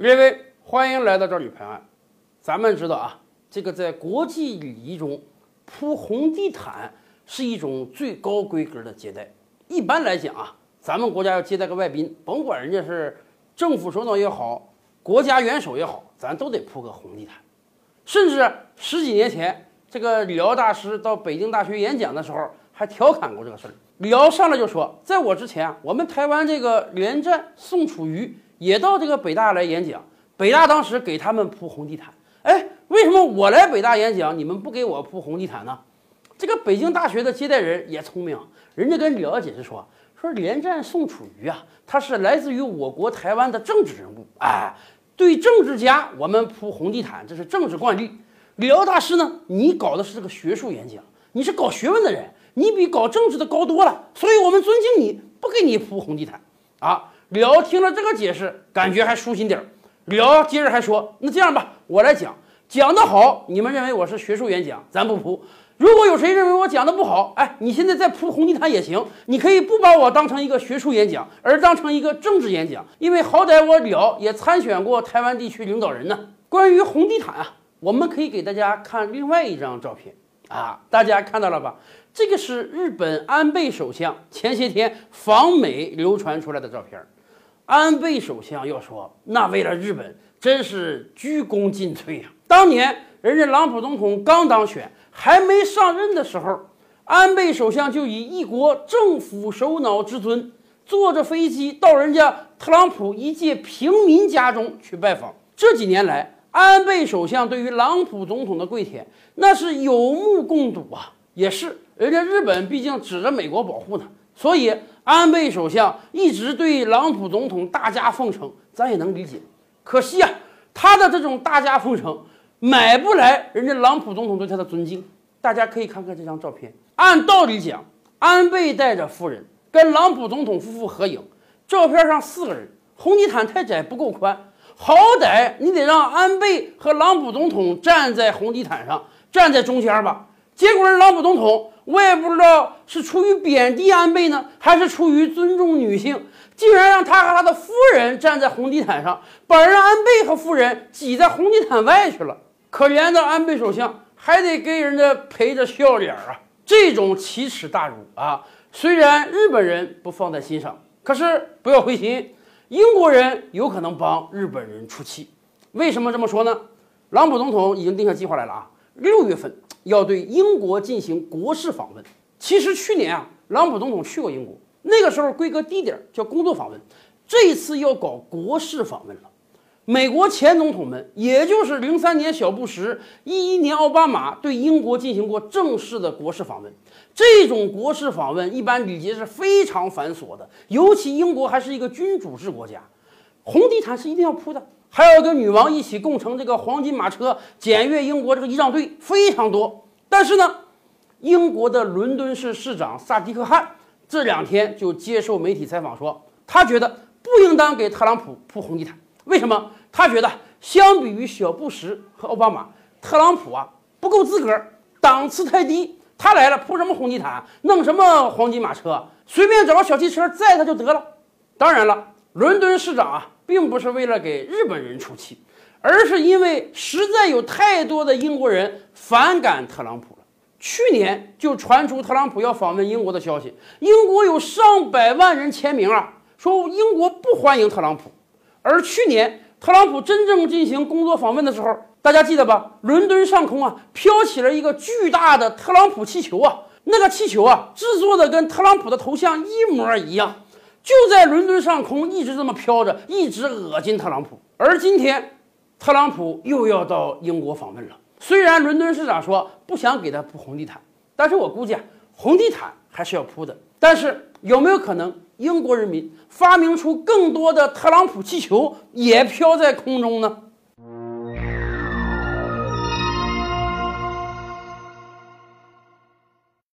各位，欢迎来到这里拍案。咱们知道啊，这个在国际礼仪中铺红地毯是一种最高规格的接待。一般来讲啊，咱们国家要接待个外宾，甭管人家是政府首脑也好，国家元首也好，咱都得铺个红地毯。甚至十几年前，这个李敖大师到北京大学演讲的时候，还调侃过这个事儿。李敖上来就说，在我之前啊，我们台湾这个连战、宋楚瑜。也到这个北大来演讲，北大当时给他们铺红地毯。哎，为什么我来北大演讲，你们不给我铺红地毯呢？这个北京大学的接待人也聪明，人家跟李敖解释说，说连战、宋楚瑜啊，他是来自于我国台湾的政治人物，哎，对政治家我们铺红地毯，这是政治惯例。李敖大师呢，你搞的是这个学术演讲，你是搞学问的人，你比搞政治的高多了，所以我们尊敬你，不给你铺红地毯啊。李敖听了这个解释，感觉还舒心点儿。李敖接着还说：“那这样吧，我来讲，讲得好，你们认为我是学术演讲，咱不铺；如果有谁认为我讲的不好，哎，你现在再铺红地毯也行。你可以不把我当成一个学术演讲，而当成一个政治演讲，因为好歹我李敖也参选过台湾地区领导人呢。关于红地毯啊，我们可以给大家看另外一张照片啊，大家看到了吧？这个是日本安倍首相前些天访美流传出来的照片儿。”安倍首相要说，那为了日本真是鞠躬尽瘁呀！当年人家朗普总统刚当选，还没上任的时候，安倍首相就以一国政府首脑之尊，坐着飞机到人家特朗普一介平民家中去拜访。这几年来，安倍首相对于朗普总统的跪舔，那是有目共睹啊！也是，人家日本毕竟指着美国保护呢，所以。安倍首相一直对朗普总统大加奉承，咱也能理解。可惜啊，他的这种大加奉承买不来人家朗普总统对他的尊敬。大家可以看看这张照片。按道理讲，安倍带着夫人跟朗普总统夫妇合影，照片上四个人，红地毯太窄不够宽，好歹你得让安倍和朗普总统站在红地毯上，站在中间吧。结果人朗普总统。我也不知道是出于贬低安倍呢，还是出于尊重女性，竟然让他和他的夫人站在红地毯上，把人安倍和夫人挤在红地毯外去了。可怜的安倍首相还得给人家陪着笑脸啊！这种奇耻大辱啊，虽然日本人不放在心上，可是不要灰心，英国人有可能帮日本人出气。为什么这么说呢？朗普总统已经定下计划来了啊，六月份。要对英国进行国事访问。其实去年啊，朗普总统去过英国，那个时候规格低点，叫工作访问。这次要搞国事访问了。美国前总统们，也就是零三年小布什、一一年奥巴马，对英国进行过正式的国事访问。这种国事访问一般礼节是非常繁琐的，尤其英国还是一个君主制国家，红地毯是一定要铺的。还要跟女王一起共乘这个黄金马车检阅英国这个仪仗队非常多，但是呢，英国的伦敦市市长萨迪克汗这两天就接受媒体采访说，他觉得不应当给特朗普铺红地毯。为什么？他觉得相比于小布什和奥巴马，特朗普啊不够资格，档次太低。他来了铺什么红地毯，弄什么黄金马车，随便找个小汽车载他就得了。当然了，伦敦市长啊。并不是为了给日本人出气，而是因为实在有太多的英国人反感特朗普了。去年就传出特朗普要访问英国的消息，英国有上百万人签名啊，说英国不欢迎特朗普。而去年特朗普真正进行工作访问的时候，大家记得吧？伦敦上空啊飘起了一个巨大的特朗普气球啊，那个气球啊制作的跟特朗普的头像一模一样。就在伦敦上空一直这么飘着，一直恶心特朗普。而今天，特朗普又要到英国访问了。虽然伦敦市长说不想给他铺红地毯，但是我估计啊，红地毯还是要铺的。但是有没有可能，英国人民发明出更多的特朗普气球，也飘在空中呢？